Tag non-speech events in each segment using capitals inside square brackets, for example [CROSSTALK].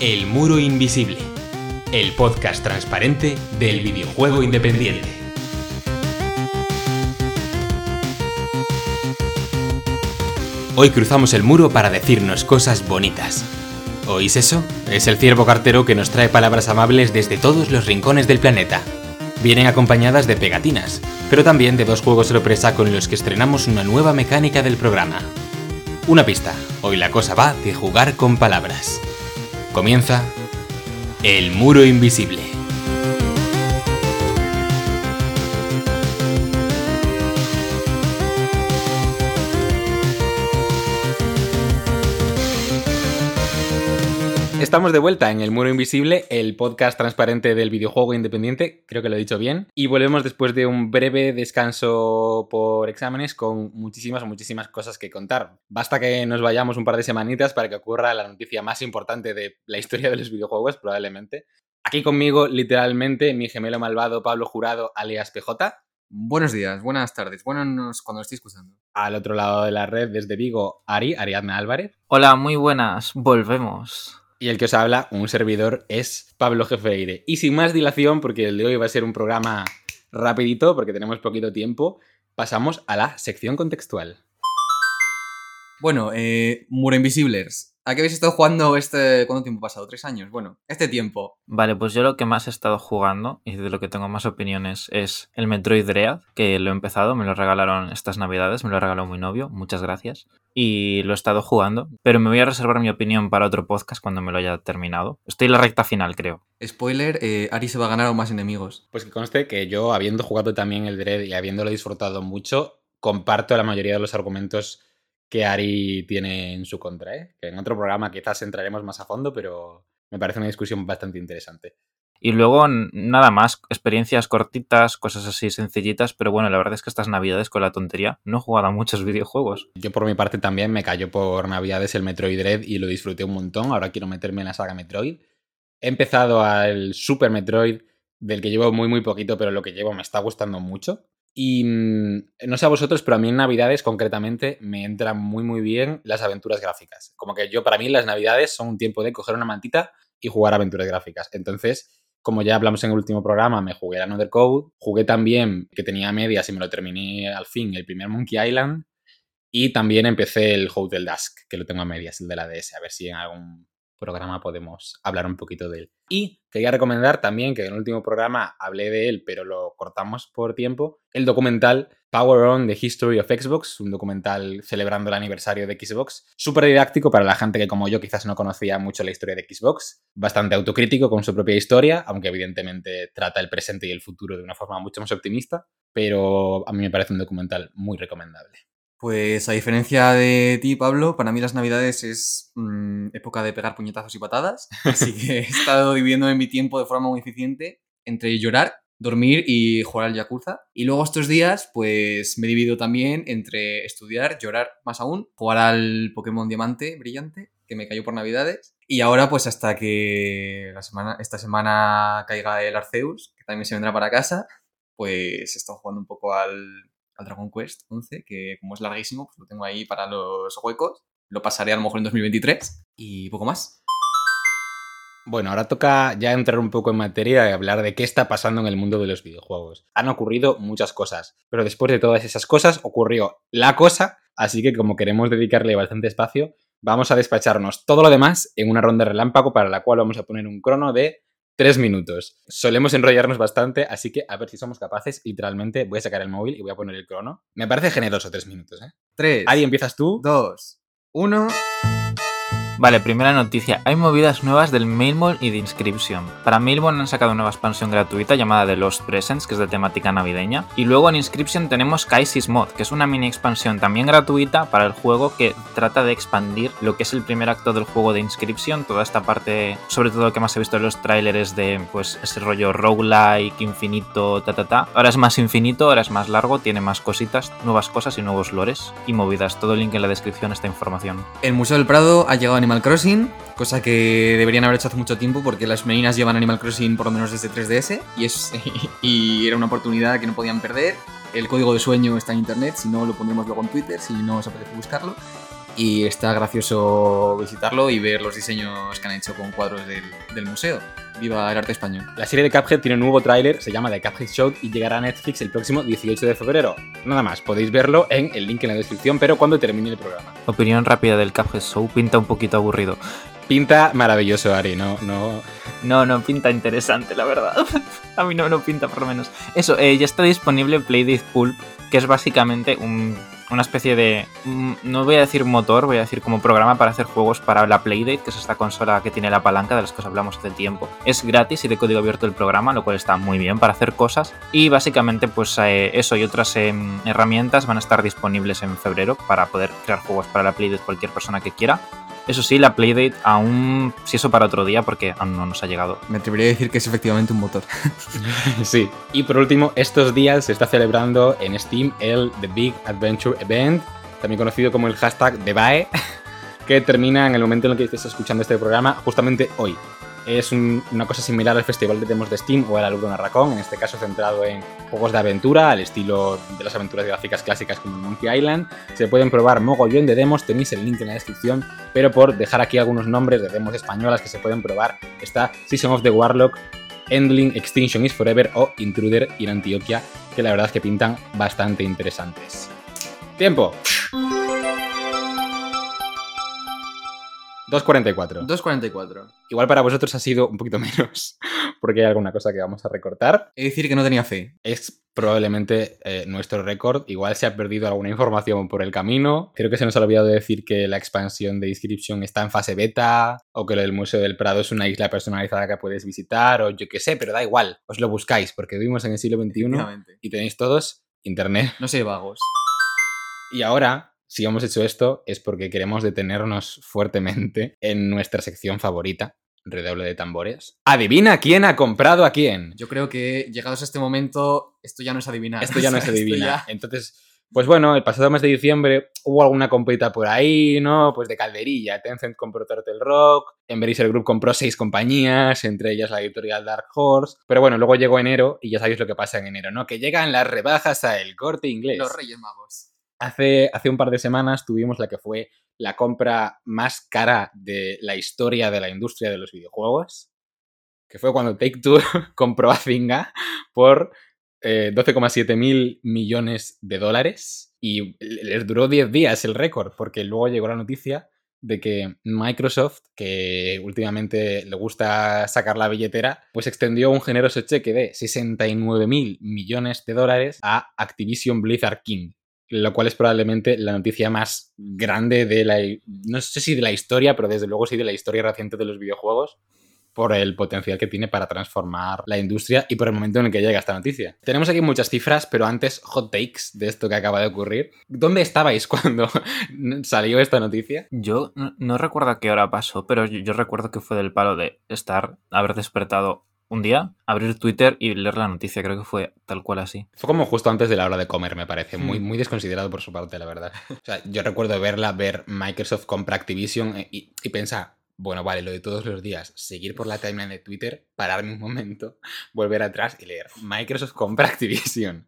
El Muro Invisible, el podcast transparente del videojuego independiente. Hoy cruzamos el muro para decirnos cosas bonitas. ¿Oís eso? Es el ciervo cartero que nos trae palabras amables desde todos los rincones del planeta. Vienen acompañadas de pegatinas, pero también de dos juegos sorpresa con los que estrenamos una nueva mecánica del programa. Una pista, hoy la cosa va de jugar con palabras. Comienza El Muro Invisible. Estamos de vuelta en El Muro Invisible, el podcast transparente del videojuego independiente, creo que lo he dicho bien, y volvemos después de un breve descanso por exámenes con muchísimas, muchísimas cosas que contar. Basta que nos vayamos un par de semanitas para que ocurra la noticia más importante de la historia de los videojuegos, probablemente. Aquí conmigo, literalmente, mi gemelo malvado Pablo Jurado, alias PJ. Buenos días, buenas tardes, buenos cuando lo estéis escuchando. Al otro lado de la red, desde Vigo, Ari, Ariadna Álvarez. Hola, muy buenas, volvemos. Y el que os habla, un servidor, es Pablo Jefeire. Y sin más dilación, porque el de hoy va a ser un programa rapidito, porque tenemos poquito tiempo, pasamos a la sección contextual. Bueno, eh, Muro. ¿A qué habéis estado jugando este... ¿Cuánto tiempo ha pasado? ¿Tres años? Bueno, este tiempo. Vale, pues yo lo que más he estado jugando y de lo que tengo más opiniones es el Metroid Dread, que lo he empezado, me lo regalaron estas navidades, me lo regaló mi novio, muchas gracias. Y lo he estado jugando, pero me voy a reservar mi opinión para otro podcast cuando me lo haya terminado. Estoy en la recta final, creo. Spoiler, eh, Ari se va a ganar aún más enemigos. Pues que conste que yo, habiendo jugado también el Dread y habiéndolo disfrutado mucho, comparto la mayoría de los argumentos que Ari tiene en su contra, ¿eh? Que en otro programa quizás entraremos más a fondo, pero me parece una discusión bastante interesante. Y luego, nada más, experiencias cortitas, cosas así sencillitas, pero bueno, la verdad es que estas navidades con la tontería no he jugado a muchos [LAUGHS] videojuegos. Yo por mi parte también me cayó por navidades el Metroid Dread y lo disfruté un montón, ahora quiero meterme en la saga Metroid. He empezado al Super Metroid, del que llevo muy muy poquito, pero lo que llevo me está gustando mucho. Y mm, no sé a vosotros, pero a mí en Navidades concretamente me entran muy muy bien las aventuras gráficas. Como que yo para mí las Navidades son un tiempo de coger una mantita y jugar aventuras gráficas. Entonces, como ya hablamos en el último programa, me jugué Another Code, jugué también, que tenía medias y me lo terminé al fin, el primer Monkey Island, y también empecé el Hotel Dusk, que lo tengo a medias, el de la DS, a ver si en algún programa podemos hablar un poquito de él. Y quería recomendar también, que en el último programa hablé de él, pero lo cortamos por tiempo, el documental Power On The History of Xbox, un documental celebrando el aniversario de Xbox, súper didáctico para la gente que como yo quizás no conocía mucho la historia de Xbox, bastante autocrítico con su propia historia, aunque evidentemente trata el presente y el futuro de una forma mucho más optimista, pero a mí me parece un documental muy recomendable. Pues a diferencia de ti, Pablo, para mí las navidades es mm, época de pegar puñetazos y patadas, [LAUGHS] así que he estado dividiendo mi tiempo de forma muy eficiente entre llorar, dormir y jugar al Yakuza. Y luego estos días, pues me divido también entre estudiar, llorar más aún, jugar al Pokémon Diamante brillante, que me cayó por navidades. Y ahora, pues hasta que la semana, esta semana caiga el Arceus, que también se vendrá para casa, pues he estado jugando un poco al al Dragon Quest 11, que como es larguísimo, pues lo tengo ahí para los huecos. Lo pasaré a lo mejor en 2023 y poco más. Bueno, ahora toca ya entrar un poco en materia y hablar de qué está pasando en el mundo de los videojuegos. Han ocurrido muchas cosas, pero después de todas esas cosas ocurrió la cosa, así que como queremos dedicarle bastante espacio, vamos a despacharnos todo lo demás en una ronda relámpago para la cual vamos a poner un crono de Tres minutos. Solemos enrollarnos bastante, así que a ver si somos capaces. Literalmente voy a sacar el móvil y voy a poner el crono. Me parece generoso tres minutos, ¿eh? Tres. Ahí empiezas tú. Dos. Uno. Vale, primera noticia. Hay movidas nuevas del Mailmon y de Inscription. Para Mailmon han sacado una nueva expansión gratuita llamada The Lost Presents, que es de temática navideña. Y luego en Inscription tenemos Kaisis Mod, que es una mini expansión también gratuita para el juego que trata de expandir lo que es el primer acto del juego de Inscription. Toda esta parte, sobre todo lo que más he visto en los trailers de pues ese rollo roguelike, infinito, ta ta ta. Ahora es más infinito, ahora es más largo, tiene más cositas, nuevas cosas y nuevos lores y movidas. Todo el link en la descripción esta información. El Museo del Prado ha llegado a Animal Crossing, cosa que deberían haber hecho hace mucho tiempo porque las meninas llevan Animal Crossing por lo menos desde 3DS y, [LAUGHS] y era una oportunidad que no podían perder. El código de sueño está en internet, si no lo pondremos luego en Twitter, si no os apetece buscarlo. y está gracioso visitarlo y ver los diseños que han hecho con cuadros del museo. Viva el arte español. La serie de Cuphead tiene un nuevo tráiler, se llama The Cuphead Show y llegará a Netflix el próximo 18 de febrero. Nada más, podéis verlo en el link en la descripción, pero cuando termine el programa. Opinión rápida del Cuphead Show, pinta un poquito aburrido. Pinta maravilloso, Ari, no, no. No, no, pinta interesante, la verdad. [LAUGHS] a mí no, no pinta, por lo menos. Eso, eh, ya está disponible Playdate Pulp, que es básicamente un una especie de, mm, no voy a decir motor, voy a decir como programa para hacer juegos para la Playdate, que es esta consola que tiene la palanca de las que os hablamos hace tiempo. Es gratis y de código abierto el programa, lo cual está muy bien para hacer cosas. Y básicamente pues eh, eso y otras em, herramientas van a estar disponibles en febrero para poder crear juegos para la Playdate cualquier persona que quiera. Eso sí, la Playdate aún, si eso para otro día, porque aún no nos ha llegado. Me atrevería a decir que es efectivamente un motor. [LAUGHS] sí. Y por último, estos días se está celebrando en Steam el The Big Adventure Event, también conocido como el hashtag DeBae, [LAUGHS] que termina en el momento en el que estés escuchando este programa, justamente hoy es una cosa similar al festival de demos de Steam o al de Raccoon, en este caso centrado en juegos de aventura, al estilo de las aventuras gráficas clásicas como Monkey Island. Se pueden probar mogollón de demos, tenéis el link en la descripción, pero por dejar aquí algunos nombres de demos españolas que se pueden probar, está Season of the Warlock, Endling Extinction is Forever o Intruder in Antioquia, que la verdad es que pintan bastante interesantes. ¡Tiempo! 2.44. 2.44. Igual para vosotros ha sido un poquito [LAUGHS] menos, porque hay alguna cosa que vamos a recortar. Es decir, que no tenía fe. Es probablemente eh, nuestro récord. Igual se ha perdido alguna información por el camino. Creo que se nos ha olvidado decir que la expansión de Inscription está en fase beta, o que el Museo del Prado es una isla personalizada que puedes visitar, o yo qué sé, pero da igual. Os lo buscáis, porque vivimos en el siglo XXI y tenéis todos internet. No sé, vagos. Y ahora si hemos hecho esto es porque queremos detenernos fuertemente en nuestra sección favorita, redoble de tambores. Adivina quién ha comprado a quién. Yo creo que llegados a este momento, esto ya no es adivinar. Esto ya no es [LAUGHS] adivinar. Entonces, pues bueno, el pasado mes de diciembre hubo alguna comprita por ahí, ¿no? Pues de calderilla. Tencent compró Turtle Rock, Embracer Group compró seis compañías, entre ellas la editorial Dark Horse. Pero bueno, luego llegó enero y ya sabéis lo que pasa en enero, ¿no? Que llegan las rebajas a el corte inglés. Los Reyes Magos. Hace, hace un par de semanas tuvimos la que fue la compra más cara de la historia de la industria de los videojuegos, que fue cuando Take Two [LAUGHS] compró a Zynga por 12,7 eh, mil millones de dólares y les duró 10 días el récord, porque luego llegó la noticia de que Microsoft, que últimamente le gusta sacar la billetera, pues extendió un generoso cheque de 69 mil millones de dólares a Activision Blizzard King, lo cual es probablemente la noticia más grande de la, no sé si de la historia, pero desde luego sí de la historia reciente de los videojuegos, por el potencial que tiene para transformar la industria y por el momento en el que llega esta noticia. Tenemos aquí muchas cifras, pero antes hot takes de esto que acaba de ocurrir. ¿Dónde estabais [LAUGHS] cuando salió esta noticia? Yo no, recuerdo a qué hora pasó, pero yo, recuerdo que fue del palo de estar, haber despertado un día, abrir Twitter y leer la noticia. Creo que fue tal cual así. Fue como justo antes de la hora de comer, me parece. Muy, muy desconsiderado por su parte, la verdad. O sea, yo recuerdo verla, ver Microsoft compra Activision eh, y, y pensar, bueno, vale, lo de todos los días, seguir por la timeline de Twitter, pararme un momento, [LAUGHS] volver atrás y leer Microsoft compra Activision.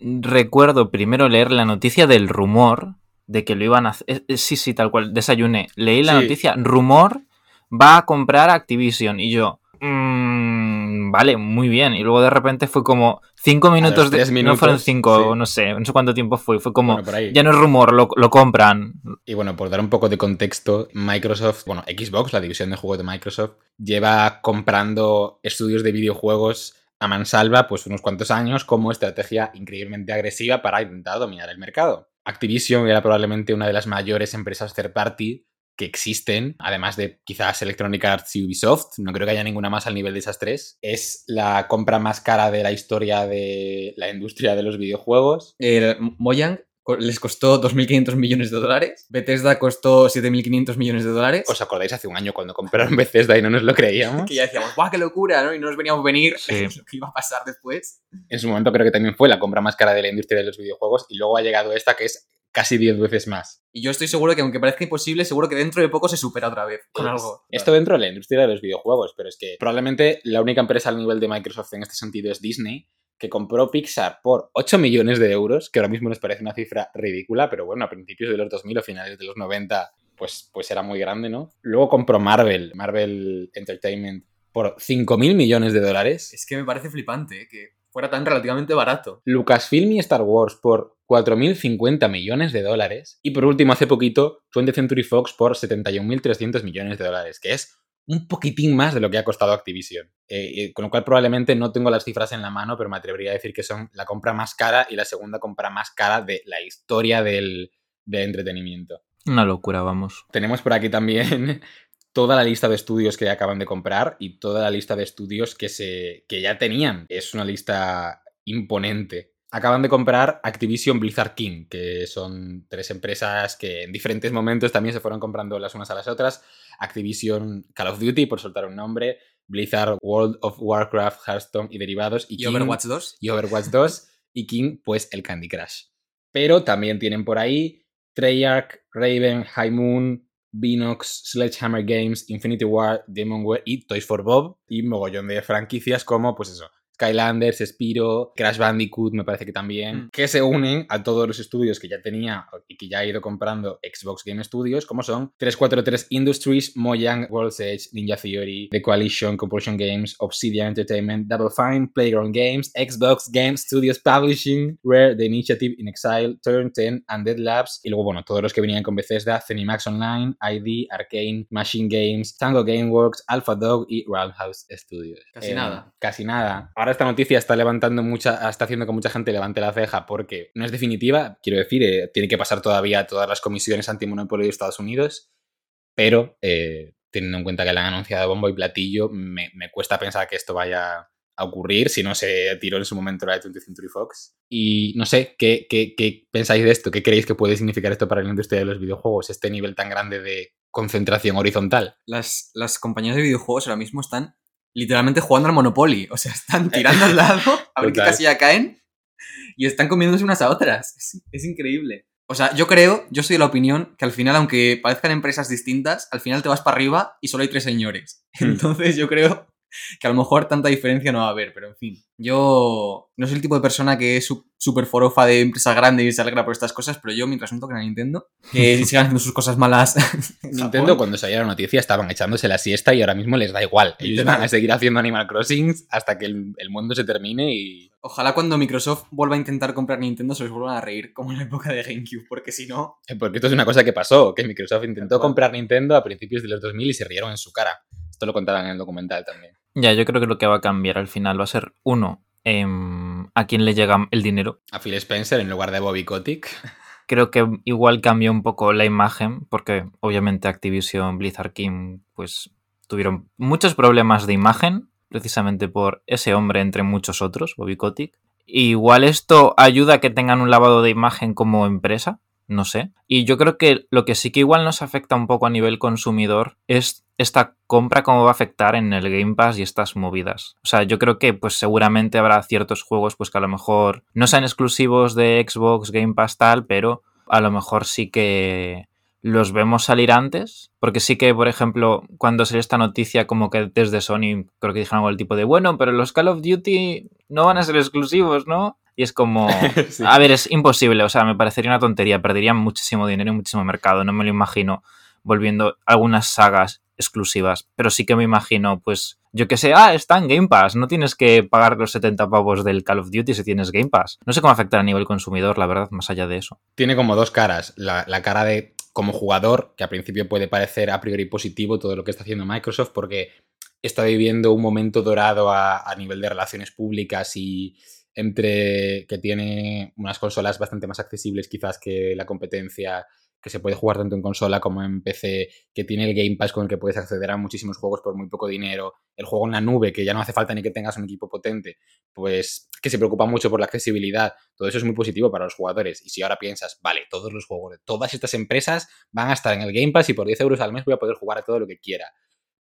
Recuerdo primero leer la noticia del rumor de que lo iban a hacer. Sí, sí, tal cual, desayuné. Leí la noticia, rumor va a comprar Activision y yo... Mm, vale, muy bien. Y luego de repente fue como cinco minutos de. Minutos, no fueron cinco, no sé, no sé cuánto tiempo fue. Fue como. ya no es rumor, lo, lo, compran. Y bueno, por dar un poco de contexto, Microsoft, bueno, Xbox, la división de juegos de Microsoft, lleva comprando estudios de videojuegos a mansalva, pues unos cuantos años, como estrategia increíblemente agresiva para intentar dominar el mercado. Activision era probablemente una de las mayores empresas third party que existen, además de quizás Electronic Arts y Ubisoft, no creo que haya ninguna más al nivel de esas tres. Es la compra más cara de la historia de la industria de los videojuegos. El Mojang les costó 2.500 millones de dólares. Bethesda costó 7.500 millones de dólares. ¿Os acordáis hace un año cuando compraron [LAUGHS] Bethesda y no nos lo creíamos? que ya decíamos, ¡guau, qué locura! ¿no? Y no nos veníamos a venir [LAUGHS] lo que iba a pasar después. En su momento creo que también fue la compra más cara de la industria de los videojuegos y luego ha llegado esta que es casi 10 veces más. Y yo estoy seguro que aunque parezca imposible, seguro que dentro de poco se supera otra vez con algo. Esto dentro de la industria de los videojuegos, pero es que probablemente la única empresa al nivel de Microsoft en este sentido es Disney, que compró Pixar por 8 millones de euros, que ahora mismo nos parece una cifra ridícula, pero bueno, a principios de los 2000 o finales de los 90, pues, pues era muy grande, ¿no? Luego compró Marvel, Marvel Entertainment, por 5 mil millones de dólares. Es que me parece flipante ¿eh? que fuera tan relativamente barato. Lucasfilm y Star Wars por 4.050 millones de dólares. Y por último, hace poquito, 20th Century Fox por 71.300 millones de dólares, que es un poquitín más de lo que ha costado Activision. Eh, eh, con lo cual probablemente no tengo las cifras en la mano, pero me atrevería a decir que son la compra más cara y la segunda compra más cara de la historia del, del entretenimiento. Una locura, vamos. Tenemos por aquí también toda la lista de estudios que acaban de comprar y toda la lista de estudios que, se, que ya tenían. Es una lista imponente. Acaban de comprar Activision Blizzard King, que son tres empresas que en diferentes momentos también se fueron comprando las unas a las otras. Activision Call of Duty, por soltar un nombre, Blizzard World of Warcraft, Hearthstone y derivados. Y, Overwatch 2. Y Overwatch 2. y King, pues el Candy Crush. Pero también tienen por ahí Treyarch, Raven, High Moon, Binox, Sledgehammer Games, Infinity War, Demonware y Toys for Bob. Y mogollón de franquicias como, pues eso, Skylanders, Spiro, Crash Bandicoot, me parece que también, Mm. que se unen a todos los estudios que ya tenía y que ya ha ido comprando Xbox Game Studios, como son 343 Industries, Mojang, World's Edge, Ninja Theory, The Coalition, Compulsion Games, Obsidian Entertainment, Double Fine, Playground Games, Xbox Game Studios Publishing, Rare, The Initiative in Exile, Turn 10, Undead Labs, y luego, bueno, todos los que venían con Bethesda, Zenimax Online, ID, Arcane, Machine Games, Tango Gameworks, Alpha Dog y Roundhouse Studios. Casi Eh, nada. Casi nada. Ahora esta noticia está levantando mucha, está haciendo que mucha gente levante la ceja porque no es definitiva, quiero decir, eh, tiene que pasar todavía todas las comisiones antimonopolio de Estados Unidos, pero eh, teniendo en cuenta que la han anunciado bombo y platillo, me, cuesta pensar que esto vaya a ocurrir si no se tiró en su momento la de 20th Century Fox. Y no sé, ¿qué, qué, qué pensáis de esto? ¿Qué creéis que puede significar esto para la industria de los videojuegos? Este nivel tan grande de concentración horizontal. Las, las compañías de videojuegos ahora mismo están literalmente jugando al Monopoly. O sea, están tirando al lado [LAUGHS] a ver qué casilla caen y están comiéndose unas a otras. Es, es increíble. O sea, yo creo, yo soy de la opinión que al final, aunque parezcan empresas distintas, al final te vas para arriba y solo hay tres señores. Hmm. Entonces yo creo que a lo mejor tanta diferencia no va a haber, pero en fin. Yo no soy el tipo de persona que es súper forofa de empresas grandes y se alegra por estas cosas, pero yo, mientras no toquen a Nintendo, que [LAUGHS] sigan haciendo sus cosas malas. [LAUGHS] en Nintendo, cuando salió la noticia, estaban echándose la siesta y ahora mismo les da igual. Ellos van a seguir haciendo Animal Crossing hasta que el, el mundo se termine y. Ojalá cuando Microsoft vuelva a intentar comprar Nintendo se les vuelvan a reír, como en la época de GameCube, porque si no... eh, Porque esto es una cosa que pasó, que Microsoft intentó comprar Nintendo a principios de los 2000 y se rieron en su cara. Esto lo contaban en el documental también. Ya, yo creo que lo que va a cambiar al final va a ser, uno, em, a quién le llega el dinero. A Phil Spencer en lugar de Bobby Kotick. Creo que igual cambió un poco la imagen, porque obviamente Activision, Blizzard King, pues tuvieron muchos problemas de imagen, precisamente por ese hombre entre muchos otros, Bobby Kotick. Igual esto ayuda a que tengan un lavado de imagen como empresa, no sé. Y yo creo que lo que sí que igual nos afecta un poco a nivel consumidor es esta compra, cómo va a afectar en el Game Pass y estas movidas. O sea, yo creo que pues seguramente habrá ciertos juegos pues que a lo mejor no sean exclusivos de Xbox, Game Pass tal, pero a lo mejor sí que los vemos salir antes, porque sí que, por ejemplo, cuando salió esta noticia, como que desde Sony, creo que dijeron algo del tipo de, bueno, pero los Call of Duty no van a ser exclusivos, ¿no? Y es como, [LAUGHS] Sí. a ver, es imposible, o sea, me parecería una tontería, perderían muchísimo dinero y muchísimo mercado, no me lo imagino volviendo algunas sagas exclusivas, pero sí que me imagino, pues, yo que sé, ah, está en Game Pass, no tienes que pagar los 70 pavos del Call of Duty si tienes Game Pass. No sé cómo afectar a nivel consumidor, la verdad, más allá de eso. Tiene como dos caras. La, la cara de como jugador, que a principio puede parecer a priori positivo todo lo que está haciendo Microsoft, porque está viviendo un momento dorado a, a nivel de relaciones públicas y entre que tiene unas consolas bastante más accesibles quizás que la competencia, que se puede jugar tanto en consola como en PC, que tiene el Game Pass con el que puedes acceder a muchísimos juegos por muy poco dinero, el juego en la nube, que ya no hace falta ni que tengas un equipo potente, pues que se preocupa mucho por la accesibilidad, todo eso es muy positivo para los jugadores. Y si ahora piensas, vale, todos los juegos de todas estas empresas van a estar en el Game Pass y por 10 euros al mes voy a poder jugar a todo lo que quiera.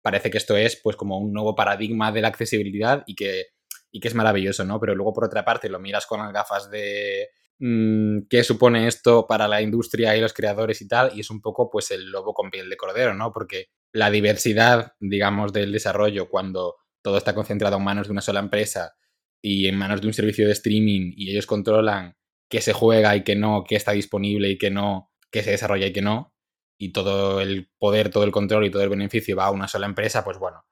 Parece que esto es pues como un nuevo paradigma de la accesibilidad y que, y que es maravilloso, ¿no? Pero luego por otra parte lo miras con las gafas de mm, qué supone esto para la industria y los creadores y tal, y es un poco pues el lobo con piel de cordero, ¿no? Porque la diversidad, digamos, del desarrollo cuando todo está concentrado en manos de una sola empresa y en manos de un servicio de streaming y ellos controlan qué se juega y qué no, qué está disponible y qué no, qué se desarrolla y qué no, y todo el poder, todo el control y todo el beneficio va a una sola empresa, pues bueno,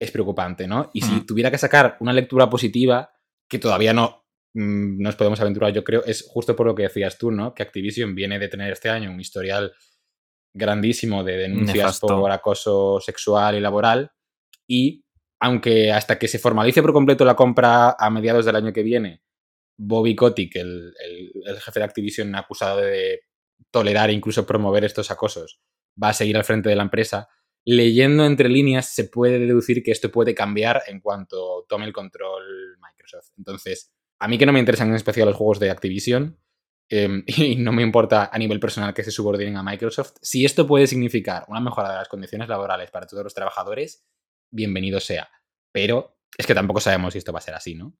es preocupante, ¿no? Y si Mm. tuviera que sacar una lectura positiva, que todavía no mm, nos podemos aventurar, yo creo, es justo por lo que decías tú, ¿no? Que Activision viene de tener este año un historial grandísimo de denuncias Nefasto. por acoso sexual y laboral, y aunque hasta que se formalice por completo la compra a mediados del año que viene, Bobby Kotick, el, el- el jefe de Activision acusado de tolerar e incluso promover estos acosos, va a seguir al frente de la empresa. Leyendo entre líneas se puede deducir que esto puede cambiar en cuanto tome el control Microsoft. Entonces, a mí que no me interesan en especial los juegos de Activision eh, [LAUGHS] y no me importa a nivel personal que se subordinen a Microsoft, si esto puede significar una mejora de las condiciones laborales para todos los trabajadores, bienvenido sea. Pero es que tampoco sabemos si esto va a ser así, ¿no?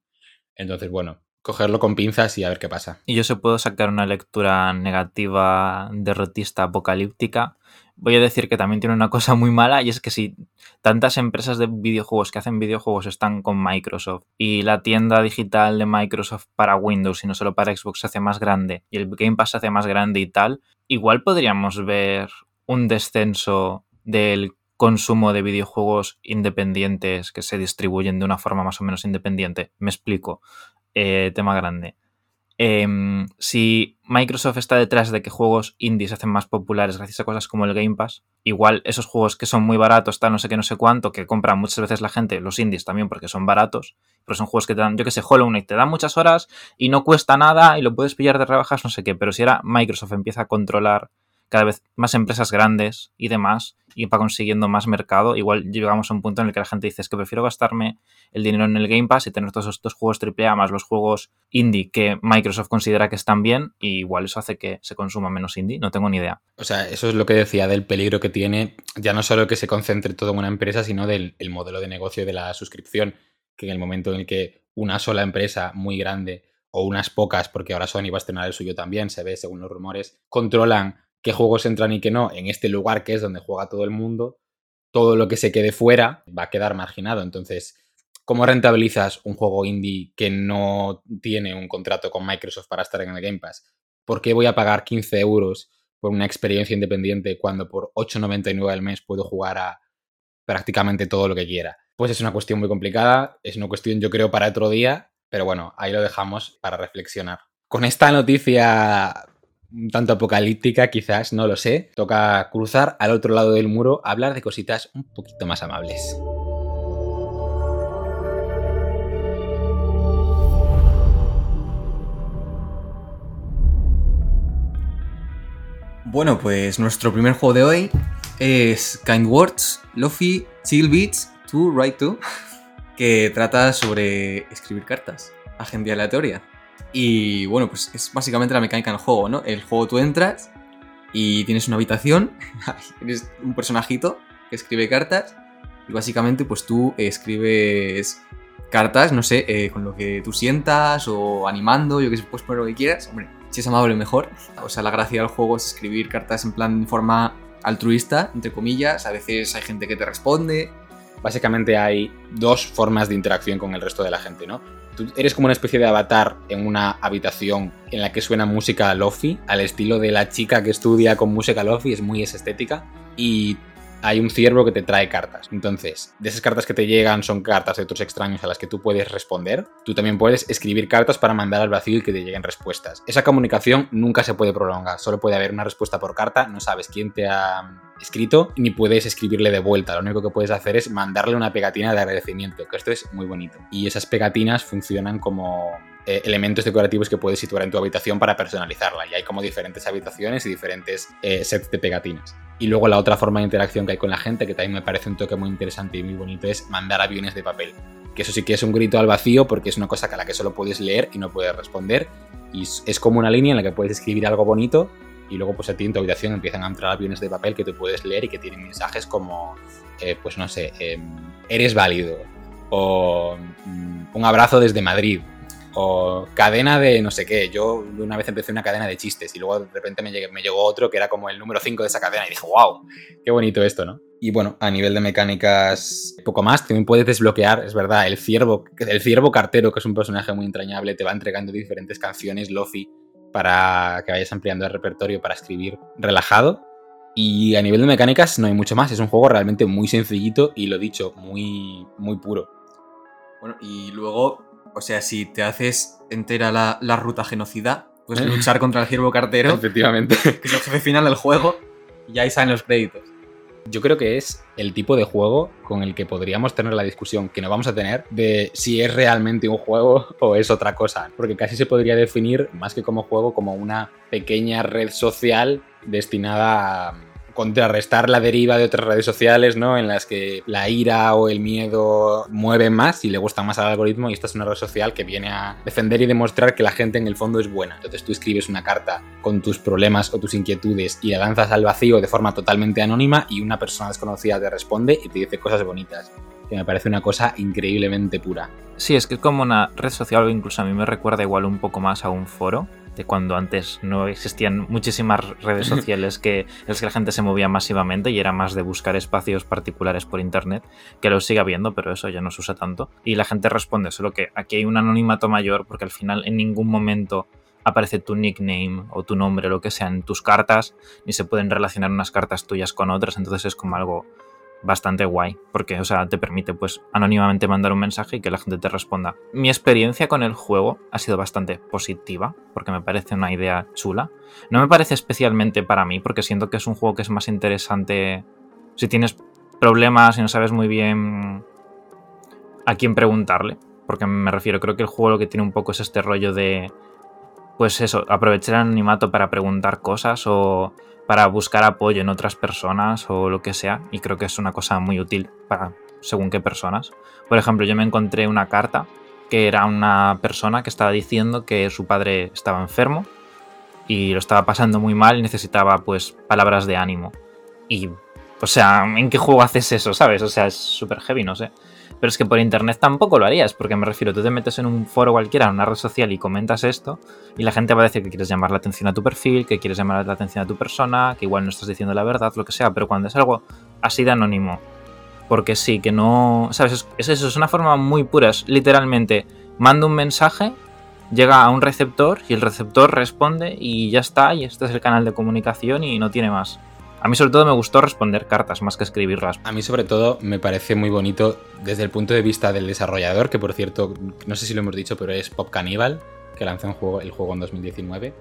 Entonces, bueno, cogerlo con pinzas y a ver qué pasa. Y yo se puedo sacar una lectura negativa, derrotista, apocalíptica. Voy a decir que también tiene una cosa muy mala y es que si tantas empresas de videojuegos que hacen videojuegos están con Microsoft y la tienda digital de Microsoft para Windows y no solo para Xbox se hace más grande y el Game Pass se hace más grande y tal, igual podríamos ver un descenso del consumo de videojuegos independientes que se distribuyen de una forma más o menos independiente. Me explico. Eh, tema grande. Em, si Microsoft está detrás de que juegos indies se hacen más populares gracias a cosas como el Game Pass, igual esos juegos que son muy baratos, tal, no sé qué, no sé cuánto, que compran muchas veces la gente, los indies también porque son baratos, pero son juegos que te dan, yo que sé, Hollow Knight te dan muchas horas y no cuesta nada y lo puedes pillar de rebajas, no sé qué, pero si ahora Microsoft empieza a controlar cada vez más empresas grandes y demás y va consiguiendo más mercado, igual llegamos a un punto en el que la gente dice es que prefiero gastarme el dinero en el Game Pass y tener todos estos juegos AAA más los juegos indie que Microsoft considera que están bien y igual eso hace que se consuma menos indie, no tengo ni idea. O sea, eso es lo que decía del peligro que tiene, ya no solo que se concentre todo en una empresa, sino del el modelo de negocio de la suscripción, que en el momento en el que una sola empresa muy grande o unas pocas, porque ahora Sony va a estrenar el suyo también, se ve según los rumores, controlan qué juegos entran y qué no en este lugar que es donde juega todo el mundo, todo lo que se quede fuera va a quedar marginado. Entonces, ¿cómo rentabilizas un juego indie que no tiene un contrato con Microsoft para estar en el Game Pass? ¿Por qué voy a pagar 15 euros por una experiencia independiente cuando por 8,99 al mes puedo jugar a prácticamente todo lo que quiera? Pues es una cuestión muy complicada, es una cuestión yo creo para otro día, pero bueno, ahí lo dejamos para reflexionar. Con esta noticia un tanto apocalíptica, quizás, no lo sé, toca cruzar al otro lado del muro a hablar de cositas un poquito más amables. Bueno, pues nuestro primer juego de hoy es Kind Words, Lofi, Chill Beats, To Write To, [LAUGHS] que trata sobre escribir cartas a gente aleatoria. Y bueno, pues es básicamente la mecánica del juego, ¿no? El juego tú entras y tienes una habitación, [LAUGHS] tienes un personajito que escribe cartas y básicamente pues tú escribes cartas, no sé, eh, con lo que tú sientas o animando, yo que sé, puedes poner lo que quieras. Hombre, si es amable mejor. O sea, la gracia del juego es escribir cartas en plan de forma altruista, entre comillas. A veces hay gente que te responde. Básicamente hay dos formas de interacción con el resto de la gente, ¿no? Tú eres como una especie de avatar en una habitación en la que suena música lofi, al estilo de la chica que estudia con música lofi, es muy estética. Y hay un ciervo que te trae cartas. Entonces, de esas cartas que te llegan son cartas de otros extraños a las que tú puedes responder. Tú también puedes escribir cartas para mandar al vacío y que te lleguen respuestas. Esa comunicación nunca se puede prolongar, solo puede haber una respuesta por carta, no sabes quién te ha escrito ni puedes escribirle de vuelta. Lo único que puedes hacer es mandarle una pegatina de agradecimiento, que esto es muy bonito. Y esas pegatinas funcionan como eh, elementos decorativos que puedes situar en tu habitación para personalizarla. Y hay como diferentes habitaciones y diferentes eh, sets de pegatinas. Y luego la otra forma de interacción que hay con la gente, que también me parece un toque muy interesante y muy bonito, es mandar aviones de papel. Que eso sí que es un grito al vacío porque es una cosa a la que solo puedes leer y no puedes responder. Y es como una línea en la que puedes escribir algo bonito y luego pues a ti en tu habitación empiezan a entrar aviones de papel que tú puedes leer y que tienen mensajes como, eh, pues no sé, eh, eres válido, o mm, un abrazo desde Madrid, o cadena de no sé qué. Yo una vez empecé una cadena de chistes y luego de repente me, llegué, llegó otro que era como el número 5 de esa cadena y dije, wow, qué bonito esto, ¿no? Y bueno, a nivel de mecánicas, poco más. También puedes desbloquear, es verdad, el ciervo, el ciervo cartero, que es un personaje muy entrañable, te va entregando diferentes canciones lofi para que vayas ampliando el repertorio para escribir relajado. Y a nivel de mecánicas no hay mucho más. Es un juego realmente muy sencillito y lo dicho, muy, muy puro. Bueno, y luego, o sea, si te haces entera la, la ruta genocida, puedes luchar contra el ciervo cartero, [LAUGHS] Efectivamente. que es el jefe final del juego, y ahí salen los créditos. Yo creo que es el tipo de juego con el que podríamos tener la discusión que no vamos a tener de si es realmente un juego o es otra cosa. Porque casi se podría definir, más que como juego, como una pequeña red social destinada a contrarrestar la deriva de otras redes sociales, ¿no? En las que la ira o el miedo mueven más y le gusta más al algoritmo y esta es una red social que viene a defender y demostrar que la gente en el fondo es buena. Entonces tú escribes una carta con tus problemas o tus inquietudes y la lanzas al vacío de forma totalmente anónima y una persona desconocida te responde y te dice cosas bonitas. Que me parece una cosa increíblemente pura. Sí, es que es como una red social, incluso a mí me recuerda igual un poco más a un foro, de cuando antes no existían muchísimas redes [LAUGHS] sociales que en las que la gente se movía masivamente y era más de buscar espacios particulares por internet, que lo sigue habiendo, pero eso ya no se usa tanto. Y la gente responde, solo que aquí hay un anonimato mayor porque al final en ningún momento aparece tu nickname o tu nombre, lo que sea, en tus cartas, ni se pueden relacionar unas cartas tuyas con otras, entonces es como algo bastante guay, porque, o sea, te permite, pues, anónimamente mandar un mensaje y que la gente te responda. Mi experiencia con el juego ha sido bastante positiva, porque me parece una idea chula. No me parece especialmente para mí, porque siento que es un juego que es más interesante si tienes problemas y no sabes muy bien a quién preguntarle. Porque me refiero, creo que el juego lo que tiene un poco es este rollo de, pues eso, aprovechar el anonimato para preguntar cosas o para buscar apoyo en otras personas o lo que sea. Y creo que es una cosa muy útil para según qué personas. Por ejemplo, yo me encontré una carta que era una persona que estaba diciendo que su padre estaba enfermo y lo estaba pasando muy mal y necesitaba pues palabras de ánimo. Y, o sea, ¿en qué juego haces eso, sabes? O sea, es súper heavy, no sé. Pero es que por internet tampoco lo harías, porque me refiero, tú te metes en un foro cualquiera, en una red social y comentas esto, y la gente va a decir que quieres llamar la atención a tu perfil, que quieres llamar la atención a tu persona, que igual no estás diciendo la verdad, lo que sea, pero cuando es algo así de anónimo, porque sí, que no. ¿Sabes? Es, es eso, es una forma muy pura, es literalmente mando un mensaje, llega a un receptor y el receptor responde y ya está, y este es el canal de comunicación y no tiene más. A mí sobre todo me gustó responder cartas más que escribirlas. A mí sobre todo me parece muy bonito desde el punto de vista del desarrollador, que por cierto, no sé si lo hemos dicho, pero es Pop Cannibal, que lanzó el juego en 2019.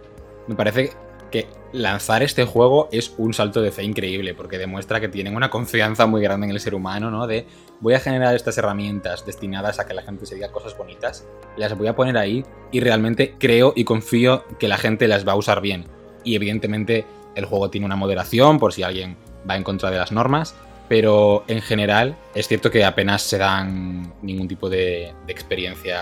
Me parece que lanzar este juego es un salto de fe increíble, porque demuestra que tienen una confianza muy grande en el ser humano, ¿no? De voy a generar estas herramientas destinadas a que la gente se diga cosas bonitas, las voy a poner ahí y realmente creo y confío que la gente las va a usar bien. Y evidentemente el juego tiene una moderación por si alguien va en contra de las normas, pero en general es cierto que apenas se dan ningún tipo de, de experiencia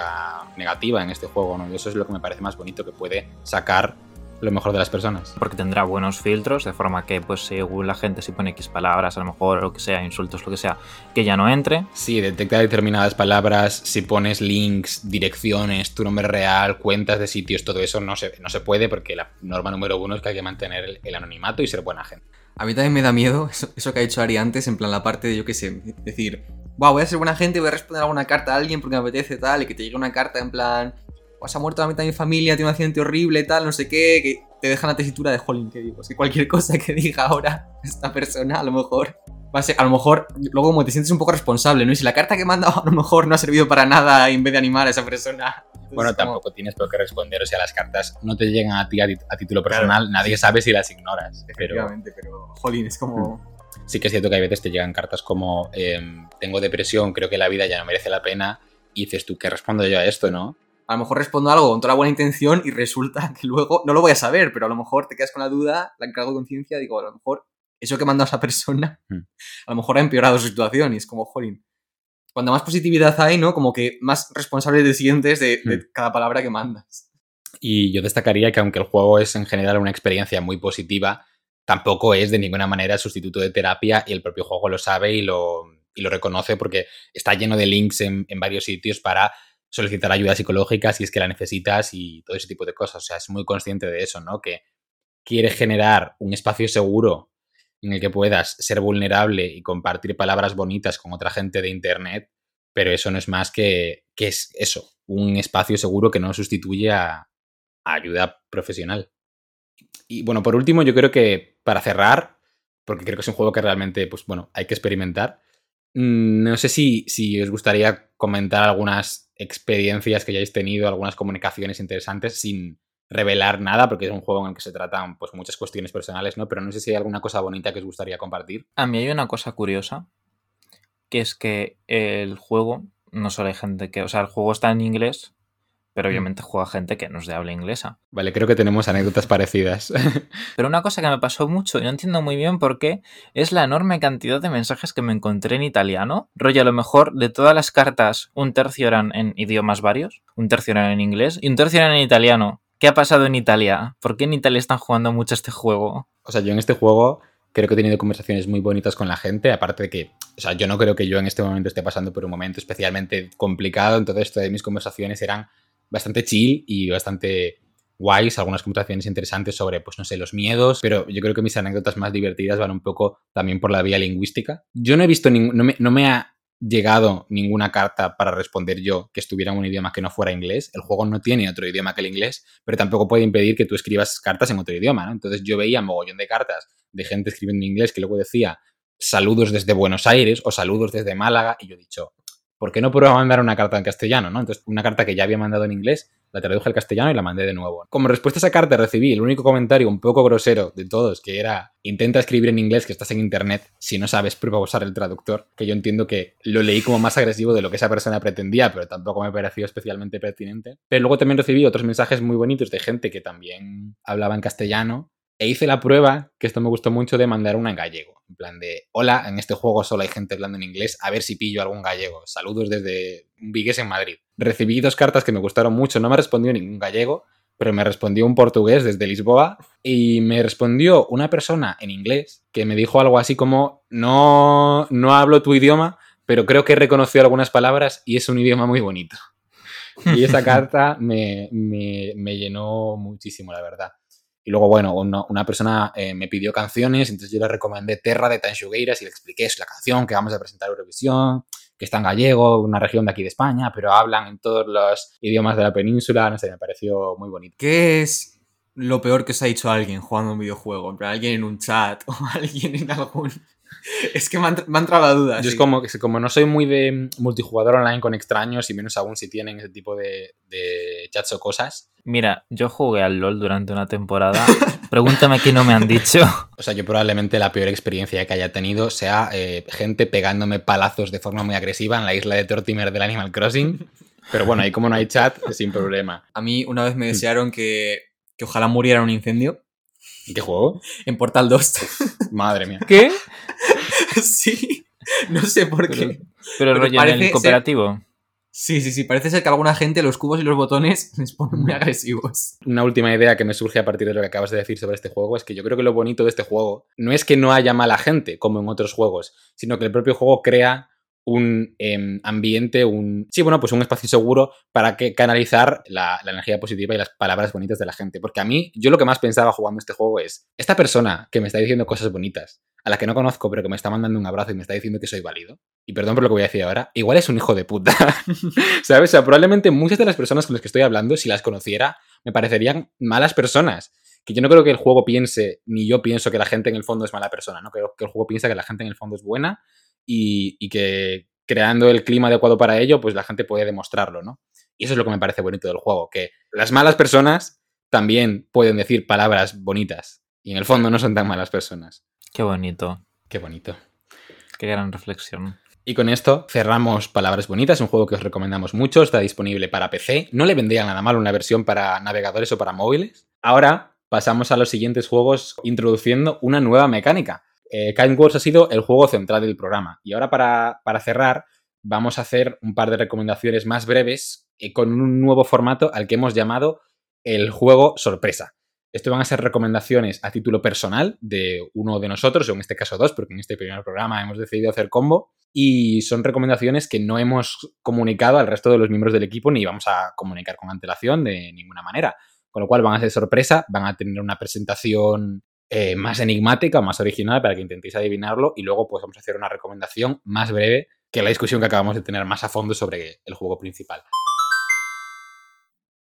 negativa en este juego, ¿no? Y eso es lo que me parece más bonito, que puede sacar lo mejor de las personas. Porque tendrá buenos filtros, de forma que, pues, según la gente, si pone X palabras, a lo mejor, o lo que sea, insultos, lo que sea, que ya no entre. Sí, detecta determinadas palabras, si pones links, direcciones, tu nombre real, cuentas de sitios, todo eso no se, no se puede porque la norma número uno es que hay que mantener el, el anonimato y ser buena gente. A mí también me da miedo eso, eso que ha dicho Ari antes, en plan la parte de, yo qué sé, decir, wow, voy a ser buena gente, voy a responder alguna carta a alguien porque me apetece tal, y que te llegue una carta en plan, pues ha muerto la mitad de mi familia, tiene un accidente horrible, tal, no sé qué, que te deja la tesitura de Jolín, que digo, es que cualquier cosa que diga ahora [LAUGHS] esta persona, a lo mejor, va a ser, a lo mejor, luego como te sientes un poco responsable, ¿no? Y si la carta que he mandado [LAUGHS] a lo mejor no ha servido para nada en vez de animar a esa persona. entonces Bueno, como- tampoco tienes por qué responder, o sea, las cartas no te llegan a ti a, título personal, nadie sabe si las ignoras, pero Efectivamente, pero, Jolín, es como... sí que es cierto que hay veces te llegan cartas como em, tengo depresión, creo que la vida ya no merece la pena, y dices tú, ¿qué respondo yo a esto, no? A lo mejor respondo algo con toda la buena intención y resulta que luego no lo voy a saber, pero a lo mejor te quedas con la duda, la encargo de conciencia, digo, a lo mejor eso que manda esa persona, Hmm. a lo mejor ha empeorado su situación y es como, jolín. Cuando más positividad hay, ¿no? Como que más responsable te sientes de, de Hmm. cada palabra que mandas. Y yo destacaría que aunque el juego es en general una experiencia muy positiva, tampoco es de ninguna manera sustituto de terapia y el propio juego lo sabe y lo, y lo reconoce porque está lleno de links en, en varios sitios para solicitar ayuda psicológica si es que la necesitas y todo ese tipo de cosas. O sea, es muy consciente de eso, ¿no? Que quiere generar un espacio seguro en el que puedas ser vulnerable y compartir palabras bonitas con otra gente de Internet, pero eso no es más que, que es eso, un espacio seguro que no sustituye a, a ayuda profesional. Y bueno, por último, yo creo que para cerrar, porque creo que es un juego que realmente, pues bueno, hay que experimentar, no sé si, si os gustaría comentar algunas experiencias que hayáis tenido, algunas comunicaciones interesantes sin revelar nada, porque es un juego en el que se tratan pues muchas cuestiones personales, ¿no? Pero no sé si hay alguna cosa bonita que os gustaría compartir. A mí hay una cosa curiosa, que es que el juego, no solo hay gente que, o sea, el juego está en inglés, pero obviamente juega gente que no es de habla inglesa. Vale, creo que tenemos anécdotas parecidas. [LAUGHS] Pero una cosa que me pasó mucho y no entiendo muy bien por qué es la enorme cantidad de mensajes que me encontré en italiano. Rollo, a lo mejor de todas las cartas, un tercio eran en idiomas varios, un tercio eran en inglés y un tercio eran en italiano. ¿Qué ha pasado en Italia? ¿Por qué en Italia están jugando mucho este juego? O sea, yo en este juego creo que he tenido conversaciones muy bonitas con la gente, aparte de que, o sea, yo no creo que yo en este momento esté pasando por un momento especialmente complicado, entonces todas mis conversaciones eran bastante chill y bastante guays, algunas conversaciones interesantes sobre, pues no sé, los miedos, pero yo creo que mis anécdotas más divertidas van un poco también por la vía lingüística. Yo no he visto, no no me ha llegado ninguna carta para responder yo que estuviera en un idioma que no fuera inglés. El juego no tiene otro idioma que el inglés, pero tampoco puede impedir que tú escribas cartas en otro idioma, ¿no? Entonces yo veía mogollón de cartas de gente escribiendo en inglés que luego decía saludos desde Buenos Aires o saludos desde Málaga y yo he dicho, ¿por qué no pruebo a mandar una carta en castellano? ¿no? Entonces, una carta que ya había mandado en inglés, la traduje al castellano y la mandé de nuevo. Como respuesta a esa carta recibí el único comentario un poco grosero de todos, que era, intenta escribir en inglés que estás en internet, si no sabes, prueba a usar el traductor, que yo entiendo que lo leí como más agresivo de lo que esa persona pretendía, pero tampoco me pareció especialmente pertinente. Pero luego también recibí otros mensajes muy bonitos de gente que también hablaba en castellano e hice la prueba, que esto me gustó mucho, de mandar una en gallego. En plan de, hola, en este juego solo hay gente hablando en inglés, a ver si pillo algún gallego. Saludos desde Vigues en Madrid. Recibí dos cartas que me gustaron mucho, no me respondió ningún gallego, pero me respondió un portugués desde Lisboa y me respondió una persona en inglés que me dijo algo así como, no, no hablo tu idioma, pero creo que reconoció algunas palabras y es un idioma muy bonito. [LAUGHS] Y esa carta me, me, me llenó muchísimo, la verdad. Y luego, bueno, una, persona eh, me pidió canciones, entonces yo le recomendé Terra de Tanxugueiras y le expliqué, es la canción que vamos a presentar a Eurovisión, que está en gallego, una región de aquí de España, pero hablan en todos los idiomas de la península, no sé, me pareció muy bonito. ¿Qué es lo peor que os ha dicho alguien jugando un videojuego? Alguien en un chat [LAUGHS] o alguien en algún... [LAUGHS] Es que me han, me han entrado la duda. Yo es como, que como no soy muy de multijugador online con extraños y menos aún si tienen ese tipo de, de chats o cosas, Mira, yo jugué al LOL durante una temporada. [LAUGHS] Pregúntame qué no me han dicho. O sea, yo probablemente la peor experiencia que haya tenido sea eh, gente pegándome palazos de forma muy agresiva en la isla de Tortimer del Animal Crossing. Pero bueno, ahí como no hay chat, sin problema. A mí una vez me desearon que, que ojalá muriera en un incendio ¿Y qué juego? en Portal 2. Madre mía. ¿Qué? [LAUGHS] sí, no sé por Pero, qué. pero Pero rollo en el ser- cooperativo. Sí, sí, sí, parece ser que a alguna gente los cubos y los botones [LAUGHS] les ponen muy agresivos. Una última idea que me surge a partir de lo que acabas de decir sobre este juego es que yo creo que lo bonito de este juego no es que no haya mala gente, como en otros juegos, sino que el propio juego crea un em, ambiente, un... Sí, bueno, pues un espacio seguro para que canalizar la, la energía positiva y las palabras bonitas de la gente. Porque a mí, yo lo que más pensaba jugando este juego es, esta persona que me está diciendo cosas bonitas, a la que no conozco, pero que me está mandando un abrazo y me está diciendo que soy válido, y perdón por lo que voy a decir ahora, igual es un hijo de puta. [LAUGHS] ¿Sabes? O sea, probablemente muchas de las personas con las que estoy hablando, si las conociera, me parecerían malas personas. Que yo no creo que el juego piense, ni yo pienso que la gente en el fondo es mala persona, ¿no? Creo que el juego piensa que la gente en el fondo es buena y, y que creando el clima adecuado para ello, pues la gente puede demostrarlo, ¿no? Y eso es lo que me parece bonito del juego, que las malas personas también pueden decir palabras bonitas y en el fondo no son tan malas personas. Qué bonito. Qué bonito. Qué gran reflexión. Y con esto cerramos Palabras Bonitas, un juego que os recomendamos mucho, está disponible para PC, no le vendría nada mal una versión para navegadores o para móviles. Ahora pasamos a los siguientes juegos introduciendo una nueva mecánica. Eh, Kind Words ha sido el juego central del programa y ahora para, para cerrar vamos a hacer un par de recomendaciones más breves eh, con un nuevo formato al que hemos llamado el juego sorpresa. Esto van a ser recomendaciones a título personal de uno de nosotros, o en este caso dos, porque en este primer programa hemos decidido hacer combo. Y son recomendaciones que no hemos comunicado al resto de los miembros del equipo ni vamos a comunicar con antelación de ninguna manera. Con lo cual van a ser sorpresa, van a tener una presentación eh, más enigmática más original para que intentéis adivinarlo y luego pues vamos a hacer una recomendación más breve que la discusión que acabamos de tener más a fondo sobre el juego principal.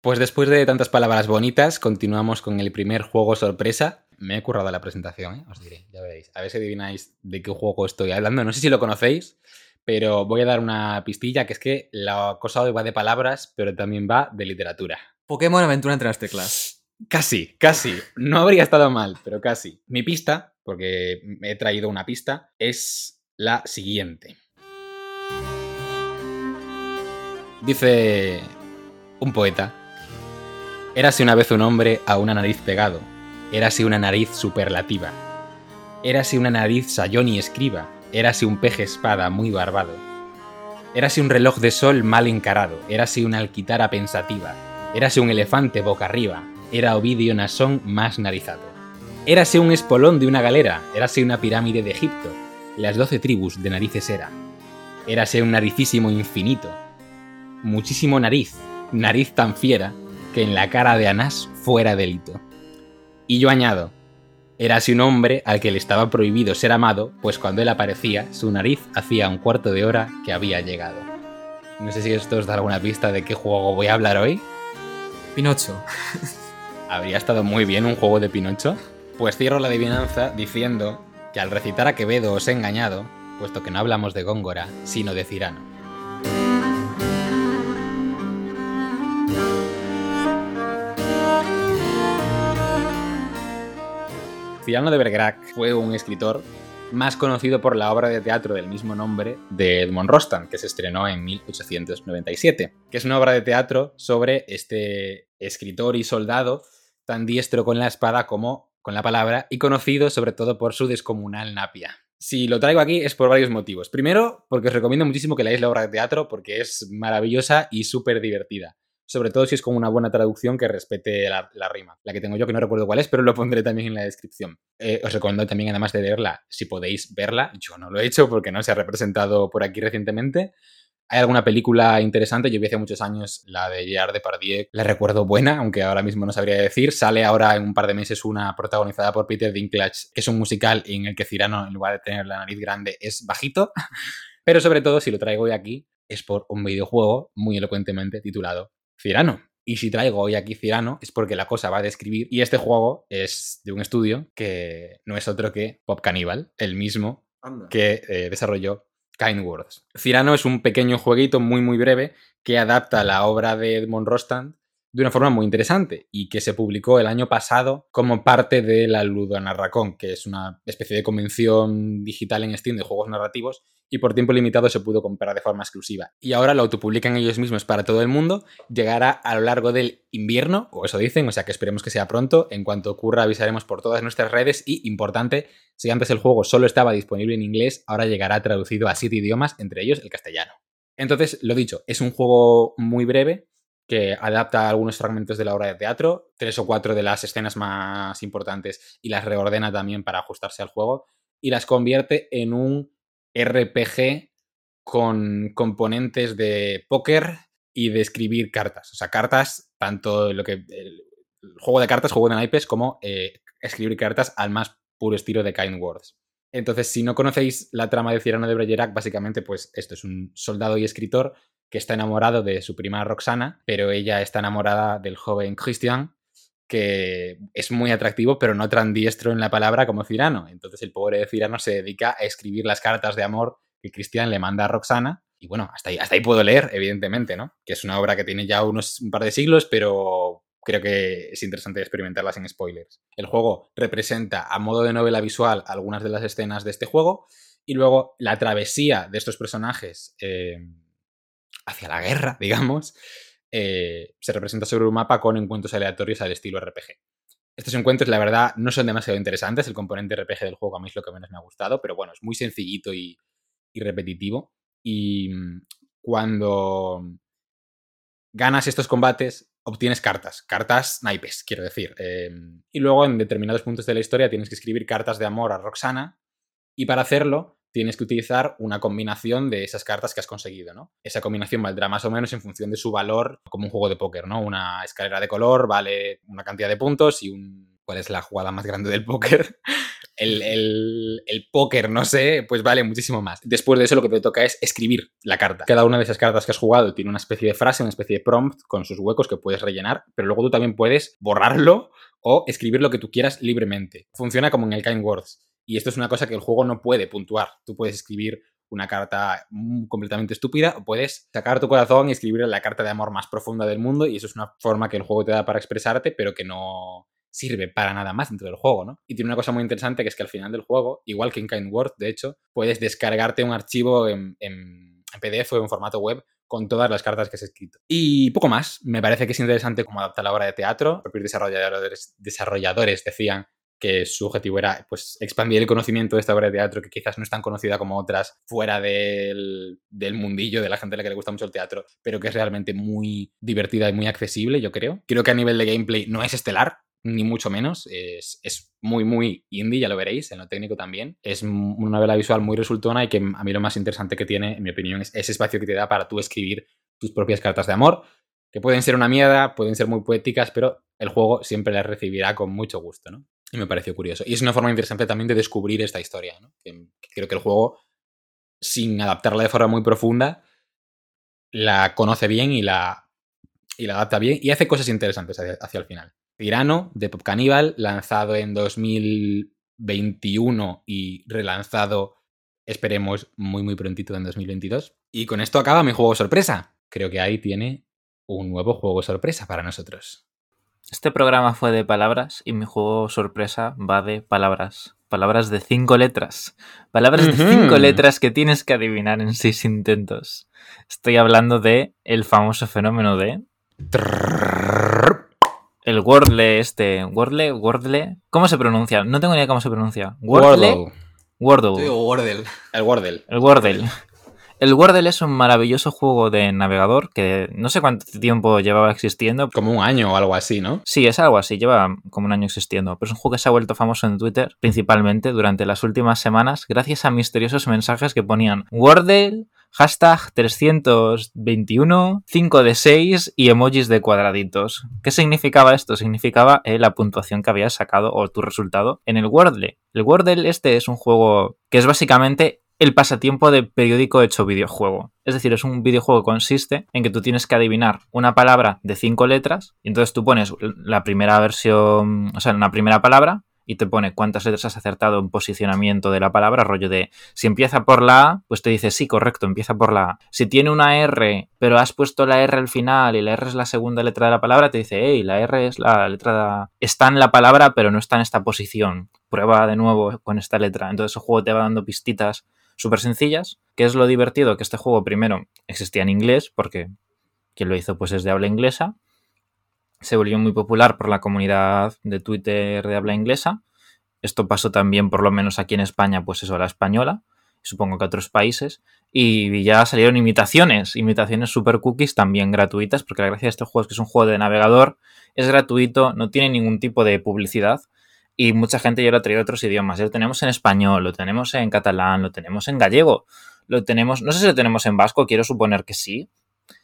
Pues después de tantas palabras bonitas, continuamos con el primer juego sorpresa. Me he currado la presentación, ¿eh? os diré, ya veréis. A ver si adivináis de qué juego estoy hablando. No sé si lo conocéis, pero voy a dar una pistilla, que es que la cosa hoy va de palabras, pero también va de literatura. Pokémon Aventura entre las teclas. Casi, casi. No habría estado mal, pero casi. Mi pista, porque he traído una pista, es la siguiente. Dice un poeta. Érase una vez un hombre a una nariz pegado. Érase una nariz superlativa. Érase una nariz sayón y escriba. Érase un peje espada muy barbado. Érase un reloj de sol mal encarado. Érase una alquitara pensativa. Érase un elefante boca arriba. Era Ovidio Nasón más narizado. Érase un espolón de una galera. Érase una pirámide de Egipto. Las doce tribus de narices era. Érase un naricísimo infinito. Muchísimo nariz. Nariz tan fiera que en la cara de Anás fuera delito. Y yo añado, érase un hombre al que le estaba prohibido ser amado, pues cuando él aparecía, su nariz hacía un cuarto de hora que había llegado. No sé si esto os da alguna pista de qué juego voy a hablar hoy. Pinocho. ¿Habría estado muy bien un juego de Pinocho? Pues cierro la adivinanza diciendo que al recitar a Quevedo os he engañado, puesto que no hablamos de Góngora, sino de Cirano. Cirano de Bergerac fue un escritor más conocido por la obra de teatro del mismo nombre de Edmond Rostand, que se estrenó en 1897, que es una obra de teatro sobre este escritor y soldado tan diestro con la espada como con la palabra y conocido sobre todo por su descomunal napia. Si lo traigo aquí es por varios motivos. Primero, porque os recomiendo muchísimo que leáis la obra de teatro porque es maravillosa y súper divertida sobre todo si es con una buena traducción que respete la, rima. La que tengo yo, que no recuerdo cuál es, pero lo pondré también en la descripción. Eh, os recomiendo también, además de leerla, si podéis verla, yo no lo he hecho porque no se ha representado por aquí recientemente. Hay alguna película interesante, yo vi hace muchos años la de Gerard Depardieu, la recuerdo buena, aunque ahora mismo no sabría decir. Sale ahora en un par de meses una protagonizada por Peter Dinklage, que es un musical en el que Cirano, en lugar de tener la nariz grande, es bajito. [LAUGHS] Pero sobre todo, si lo traigo hoy aquí, es por un videojuego muy elocuentemente titulado Cirano. Y si traigo hoy aquí Cirano es porque la cosa va a describir. Y este juego es de un estudio que no es otro que Pop Cannibal, el mismo que eh, desarrolló Kind Words. Cirano es un pequeño jueguito muy muy breve que adapta la obra de Edmond Rostand de una forma muy interesante y que se publicó el año pasado como parte de la Ludonarracón, que es una especie de convención digital en Steam de juegos narrativos y por tiempo limitado se pudo comprar de forma exclusiva. Y ahora lo autopublican ellos mismos para todo el mundo, llegará a lo largo del invierno, o eso dicen, o sea que esperemos que sea pronto, en cuanto ocurra avisaremos por todas nuestras redes y, importante, si antes el juego solo estaba disponible en inglés, ahora llegará traducido a siete idiomas, entre ellos el castellano. Entonces, lo dicho, es un juego muy breve, que adapta algunos fragmentos de la obra de teatro, tres o cuatro de las escenas más importantes y las reordena también para ajustarse al juego y las convierte en un RPG con componentes de póker y de escribir cartas. O sea, cartas, tanto lo que el, juego de cartas, juego de naipes, como eh, escribir cartas al más puro estilo de Kind Words. Entonces, si no conocéis la trama de Cyrano de Bergerac, básicamente, pues esto es un soldado y escritor que está enamorado de su prima Roxana, pero ella está enamorada del joven Christian, que es muy atractivo, pero no tan diestro en la palabra como Cirano. Entonces el pobre de Cirano se dedica a escribir las cartas de amor que Christian le manda a Roxana. Y bueno, hasta ahí, puedo leer, evidentemente, ¿no? Que es una obra que tiene ya unos un par de siglos, pero creo que es interesante experimentarlas en spoilers. El juego representa a modo de novela visual algunas de las escenas de este juego y luego la travesía de estos personajes eh, hacia la guerra, [LAUGHS] digamos, eh, se representa sobre un mapa con encuentros aleatorios al estilo RPG. Estos encuentros, la verdad, no son demasiado interesantes. El componente RPG del juego a mí es lo que menos me ha gustado, pero bueno, es muy sencillito y, repetitivo. Y mm, cuando ganas estos combates, obtienes cartas, cartas naipes, quiero decir. Em, y luego en determinados puntos de la historia tienes que escribir cartas de amor a Roxana. Y para hacerlo, tienes que utilizar una combinación de esas cartas que has conseguido, ¿no? Esa combinación valdrá más o menos en función de su valor como un juego de póker, ¿no? Una escalera de color vale una cantidad de puntos y un cuál es la jugada más grande del póker, [LAUGHS] el, el, el, póker, no sé, pues vale muchísimo más. Después de eso lo que te toca es escribir la carta. Cada una de esas cartas que has jugado tiene una especie de frase, una especie de prompt con sus huecos que puedes rellenar, pero luego tú también puedes borrarlo o escribir lo que tú quieras libremente. Funciona como en el Kind Words. Y esto es una cosa que el juego no puede puntuar. Tú puedes escribir una carta completamente estúpida o puedes sacar tu corazón y escribir la carta de amor más profunda del mundo y eso es una forma que el juego te da para expresarte, pero que no sirve para nada más dentro del juego, ¿no? Y tiene una cosa muy interesante que es que al final del juego, igual que en Kind Words, de hecho, puedes descargarte un archivo en PDF o en formato web con todas las cartas que has escrito. Y poco más. Me parece que es interesante cómo adapta la obra de teatro. Los propios desarrolladores, desarrolladores decían que su objetivo era pues, expandir el conocimiento de esta obra de teatro, que quizás no es tan conocida como otras fuera del, del, mundillo de la gente a la que le gusta mucho el teatro, pero que es realmente muy divertida y muy accesible, yo creo. Creo que a nivel de gameplay no es estelar, ni mucho menos. Es, es, muy, muy indie, ya lo veréis, en lo técnico también. Es una novela visual muy resultona y que a mí lo más interesante que tiene, en mi opinión, es ese espacio que te da para tú escribir tus propias cartas de amor, que pueden ser una mierda, pueden ser muy poéticas, pero el juego siempre las recibirá con mucho gusto, ¿no? Y me pareció curioso. Y es una forma interesante también de descubrir esta historia, ¿no? Que, creo que el juego, sin adaptarla de forma muy profunda, la conoce bien y la, y la adapta bien y hace cosas interesantes hacia, hacia el final. Tirano de Pop Cannibal, lanzado en 2021 y relanzado, esperemos, muy muy prontito en 2022. Y con esto acaba mi juego sorpresa. Creo que ahí tiene un nuevo juego sorpresa para nosotros. Este programa fue de palabras y mi juego sorpresa va de palabras. Palabras de cinco letras. Palabras uh -huh. de cinco letras que tienes que adivinar en seis intentos. Estoy hablando de el famoso fenómeno de... El Wordle este. Wordle, Wordle. ¿Cómo se pronuncia? No tengo ni idea cómo se pronuncia. Wordle. Wordle. Wordle. El Wordle. El Wordle. El Wordle es un maravilloso juego de navegador que no sé cuánto tiempo llevaba existiendo. Como un año o algo así, ¿no? Sí, es algo así, lleva como un año existiendo. Pero es un juego que se ha vuelto famoso en Twitter, principalmente durante las últimas semanas, gracias a misteriosos mensajes que ponían Wordle, hashtag 321, 5 de 6 y emojis de cuadraditos. ¿Qué significaba esto? Significaba eh, la puntuación que habías sacado o tu resultado en el Wordle. El Wordle este es un juego que es básicamente el pasatiempo de periódico hecho videojuego. Es decir, es un videojuego que consiste en que tú tienes que adivinar una palabra de cinco letras y entonces tú pones la primera versión, o sea, una primera palabra y te pone cuántas letras has acertado en posicionamiento de la palabra, rollo de si empieza por la A, pues te dice sí, correcto, empieza por la A. Si tiene una R, pero has puesto la R al final y la R es la segunda letra de la palabra, te dice, hey, la R es la letra, está en la palabra, pero no está en esta posición. Prueba de nuevo con esta letra. Entonces el juego te va dando pistitas súper sencillas. ¿Qué es lo divertido? Que este juego primero existía en inglés, porque quien lo hizo pues es de habla inglesa. Se volvió muy popular por la comunidad de Twitter de habla inglesa. Esto pasó también, por lo menos aquí en España, pues eso, a la española. Supongo que otros países. Y ya salieron imitaciones, imitaciones super cookies también gratuitas, porque la gracia de este juego es que es un juego de navegador, es gratuito, no tiene ningún tipo de publicidad y mucha gente ya lo ha traído a otros idiomas. Lo tenemos en español, lo tenemos en catalán, lo tenemos en gallego, lo tenemos, no sé si lo tenemos en vasco, quiero suponer que sí.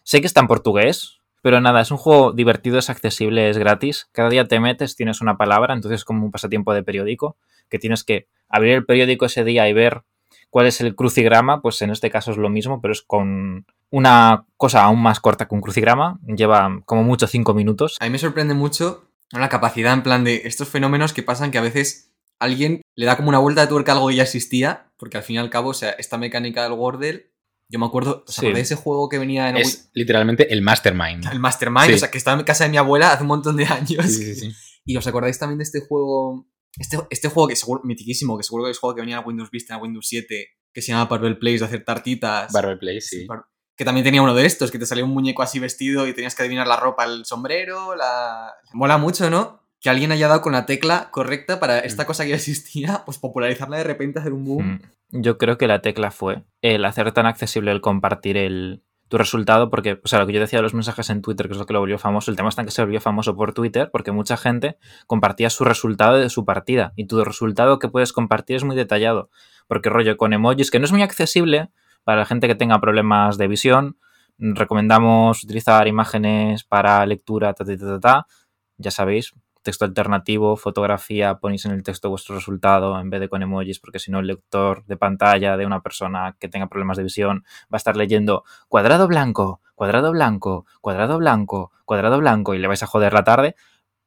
Sé que está en portugués, pero nada, es un juego divertido, es accesible, es gratis. Cada día te metes, tienes una palabra, entonces es como un pasatiempo de periódico, que tienes que abrir el periódico ese día y ver cuál es el crucigrama, pues en este caso es lo mismo, pero es con una cosa aún más corta que un crucigrama, lleva como mucho cinco minutos. A mí me sorprende mucho la capacidad en plan de estos fenómenos que pasan que a veces alguien le da como una vuelta de tuerca a algo que ya existía, porque al fin y al cabo, o sea, esta mecánica del Wordle, yo me acuerdo, ¿os sí. de ese juego que venía en... Es literalmente el Mastermind. El Mastermind, sí. o sea, que estaba en casa de mi abuela hace un montón de años. Sí, sí, [LAUGHS] y os acordáis también de este juego, este, este juego que seguro, mitiquísimo, que seguro que es juego que venía en Windows Vista, en Windows 7, que se llama Barbell Place, de hacer tartitas. Barbell Place, sí. Bar que también tenía uno de estos, que te salía un muñeco así vestido y tenías que adivinar la ropa, el sombrero, la... Mola mucho, ¿no? que alguien haya dado con la tecla correcta para esta cosa que ya existía, pues popularizarla de repente, hacer un boom. Yo creo que la tecla fue el hacer tan accesible el compartir el, tu resultado, porque, o sea, lo que yo decía de los mensajes en Twitter, que es lo que lo volvió famoso, el tema está en que se volvió famoso por Twitter, porque mucha gente compartía su resultado de su partida, y tu resultado que puedes compartir es muy detallado, porque rollo con emojis, que no es muy accesible para la gente que tenga problemas de visión, recomendamos utilizar imágenes para lectura, ta, ta, ta, ta, ya sabéis, texto alternativo, fotografía, ponéis en el texto vuestro resultado en vez de con emojis, porque si no el lector de pantalla de una persona que tenga problemas de visión va a estar leyendo cuadrado blanco, cuadrado blanco, cuadrado blanco, cuadrado blanco y le vais a joder la tarde.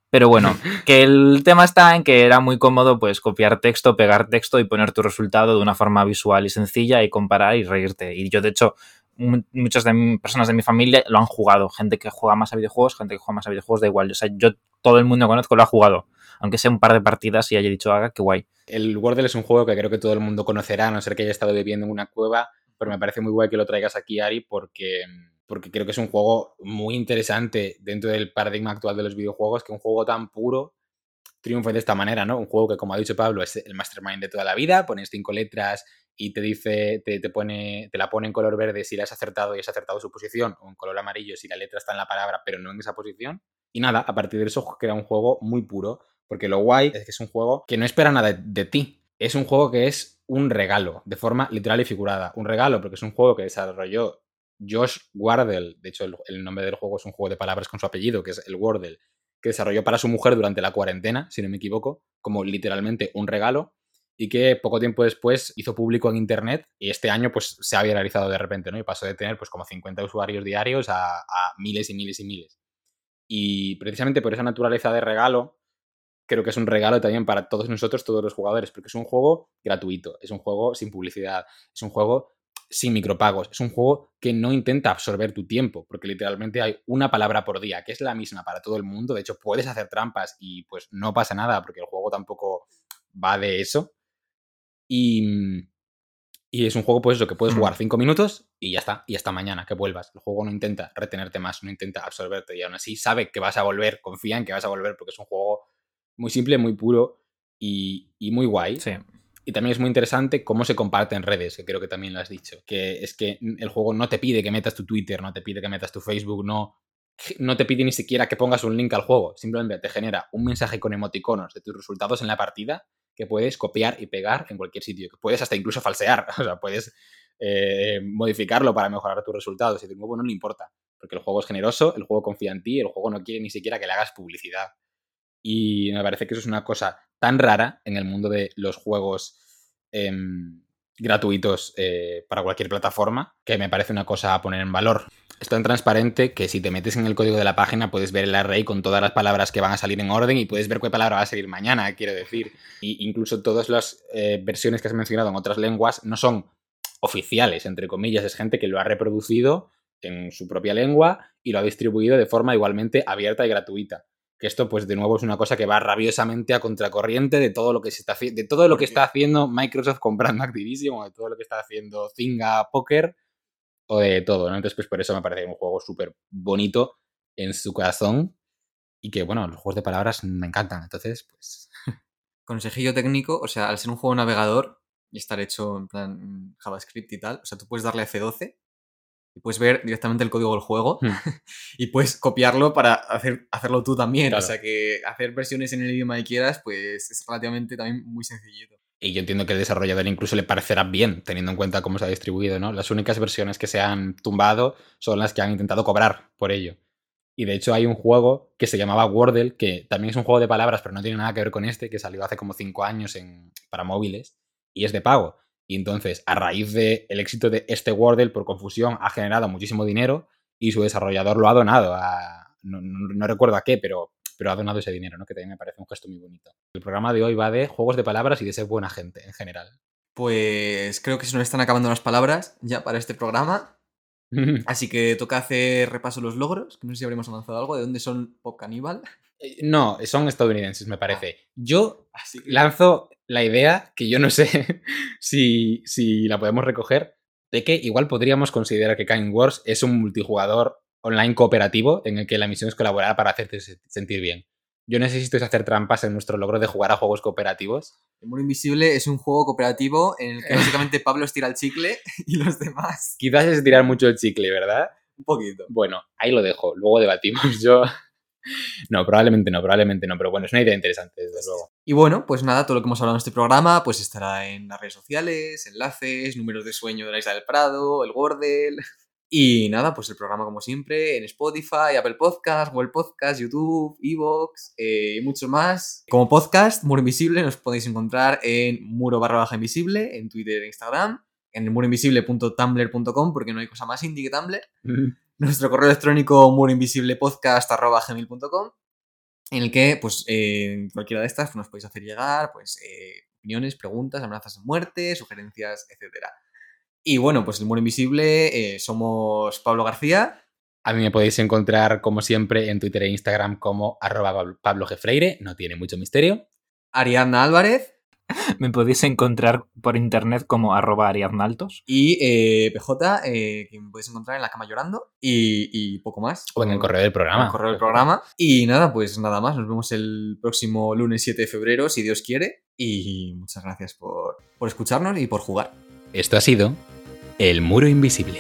Pero bueno, [LAUGHS] que el tema está en que era muy cómodo pues copiar texto, pegar texto y poner tu resultado de una forma visual y sencilla y comparar y reírte. Y yo de hecho muchas de personas de mi familia lo han jugado. Gente que juega más a videojuegos, gente que juega más a videojuegos, da igual. O sea, yo todo el mundo que conozco lo ha jugado. Aunque sea un par de partidas y haya dicho, haga, qué guay. El Wordle es un juego que creo que todo el mundo conocerá, a no ser que haya estado viviendo en una cueva, pero me parece muy guay que lo traigas aquí, Ari, porque, porque creo que es un juego muy interesante dentro del paradigma actual de los videojuegos, que un juego tan puro triunfe de esta manera, ¿no? Un juego que, como ha dicho Pablo, es el mastermind de toda la vida, pones cinco letras y te dice, te, pone, te la pone en color verde si la has acertado y has acertado su posición, o en color amarillo si la letra está en la palabra pero no en esa posición. Y nada, a partir de eso queda un juego muy puro, porque lo guay es que es un juego que no espera nada de, ti. Es un juego que es un regalo, de forma literal y figurada. Un regalo, porque es un juego que desarrolló Josh Wardell. De hecho, el, nombre del juego es un juego de palabras con su apellido, que es el Wardell, que desarrolló para su mujer durante la cuarentena, si no me equivoco, como literalmente un regalo y que poco tiempo después hizo público en internet y este año pues se ha viralizado de repente, ¿no? Y pasó de tener pues como 50 usuarios diarios a, miles y miles y miles. Y precisamente por esa naturaleza de regalo, creo que es un regalo también para todos nosotros, todos los jugadores, porque es un juego gratuito, es un juego sin publicidad, es un juego sin micropagos, es un juego que no intenta absorber tu tiempo, porque literalmente hay una palabra por día, que es la misma para todo el mundo, de hecho puedes hacer trampas y pues no pasa nada, porque el juego tampoco va de eso, y, y es un juego, pues eso, que puedes jugar cinco minutos y ya está, y hasta mañana, que vuelvas. El juego no intenta retenerte más, no intenta absorberte y aún así sabe que vas a volver, confía en que vas a volver porque es un juego muy simple, muy puro y, y muy guay. Sí. Y también es muy interesante cómo se comparte en redes, que creo que también lo has dicho. Que es que el juego no te pide que metas tu Twitter, no te pide que metas tu Facebook, no, no te pide ni siquiera que pongas un link al juego. Simplemente te genera un mensaje con emoticonos de tus resultados en la partida que puedes copiar y pegar en cualquier sitio, que puedes hasta incluso falsear, [LAUGHS] o sea, puedes eh, modificarlo para mejorar tus resultados y de nuevo no le importa, porque el juego es generoso, el juego confía en ti, el juego no quiere ni siquiera que le hagas publicidad. Y me parece que eso es una cosa tan rara en el mundo de los juegos em, gratuitos eh, para cualquier plataforma que me parece una cosa a poner en valor es tan transparente que si te metes en el código de la página puedes ver el array con todas las palabras que van a salir en orden y puedes ver qué palabra va a salir mañana, quiero decir. Y incluso todas las eh, versiones que has mencionado en otras lenguas no son oficiales, entre comillas, es gente que lo ha reproducido en su propia lengua y lo ha distribuido de forma igualmente abierta y gratuita. Que esto, pues, de nuevo es una cosa que va rabiosamente a contracorriente de todo lo que se está de todo lo que está haciendo Microsoft comprando [LAUGHS] Activision, o de todo lo que está haciendo Zynga Poker o de todo, ¿no? Entonces, pues por eso me parece un juego súper bonito en su corazón y que, bueno, los juegos de palabras me encantan. Entonces, pues... [LAUGHS] Consejillo técnico, o sea, al ser un juego navegador y estar hecho en plan JavaScript y tal, o sea, tú puedes darle F12 y puedes ver directamente el código del juego hmm. [LAUGHS] y puedes copiarlo para hacer, hacerlo tú también. O sea que hacer versiones en el idioma que quieras, pues es relativamente también muy sencillito. Y yo entiendo que el desarrollador incluso le parecerá bien, teniendo en cuenta cómo se ha distribuido, ¿no? Las únicas versiones que se han tumbado son las que han intentado cobrar por ello. Y de hecho hay un juego que se llamaba Wordle, que también es un juego de palabras, pero no tiene nada que ver con este, que salió hace como cinco años en, para móviles, y es de pago. Y entonces, a raíz del éxito de este Wordle, por confusión, ha generado muchísimo dinero y su desarrollador lo ha donado a... no recuerdo a qué, pero pero ha donado ese dinero, ¿no? Que también me parece un gesto muy bonito. El programa de hoy va de juegos de palabras y de ser buena gente en general. Pues creo que se nos están acabando las palabras ya para este programa. [LAUGHS] Así que toca hacer repaso los logros, que no sé si habremos avanzado algo. ¿De dónde son Pop Cannibal? Eh, no, son estadounidenses, me parece. Ah. Yo lanzo la idea, que yo no sé [LAUGHS] si, si la podemos recoger, de que igual podríamos considerar que Kind Wars es un multijugador online cooperativo en el que la misión es colaborar para hacerte sentir bien. Yo necesito hacer trampas en nuestro logro de jugar a juegos cooperativos. El Muro Invisible es un juego cooperativo en el que [LAUGHS] básicamente Pablo estira el chicle [LAUGHS] y los demás. Quizás es tirar mucho el chicle, ¿verdad? Un poquito. Bueno, ahí lo dejo. Luego debatimos. Yo. No, probablemente no, probablemente no, pero bueno, es una idea interesante, desde luego. Y bueno, pues nada, todo lo que hemos hablado en este programa, pues estará en las redes sociales, enlaces, números de sueño de la isla del Prado, el Gordel. Y nada, pues el programa como siempre en Spotify, Apple Podcast, Google Podcast, YouTube, Evox y mucho más. Como podcast, Muro Invisible, nos podéis encontrar en muro barra baja invisible, en Twitter e Instagram, en muroinvisible.tumblr.com porque no hay cosa más indie que Tumblr. [LAUGHS] Nuestro correo electrónico muroinvisiblepodcast.com en el que, pues, eh, cualquiera de estas pues, nos podéis hacer llegar, pues, eh, opiniones, preguntas, amenazas de muerte, sugerencias, etcétera. Y bueno, pues el muro invisible, eh, somos Pablo García. A mí me podéis encontrar, como siempre, en Twitter e Instagram como arroba Pablo Gefreire, no tiene mucho misterio. Ariadna Álvarez. [LAUGHS] Me podéis encontrar por internet como arroba ariadnaltos. Y eh, PJ, eh, que me podéis encontrar en la cama llorando. Y, y poco más. O en el correo del En programa. el correo del programa. Y nada, pues nada más. Nos vemos el próximo lunes 7 de febrero, si Dios quiere. Y muchas gracias por, por escucharnos y por jugar. Esto ha sido El Muro Invisible.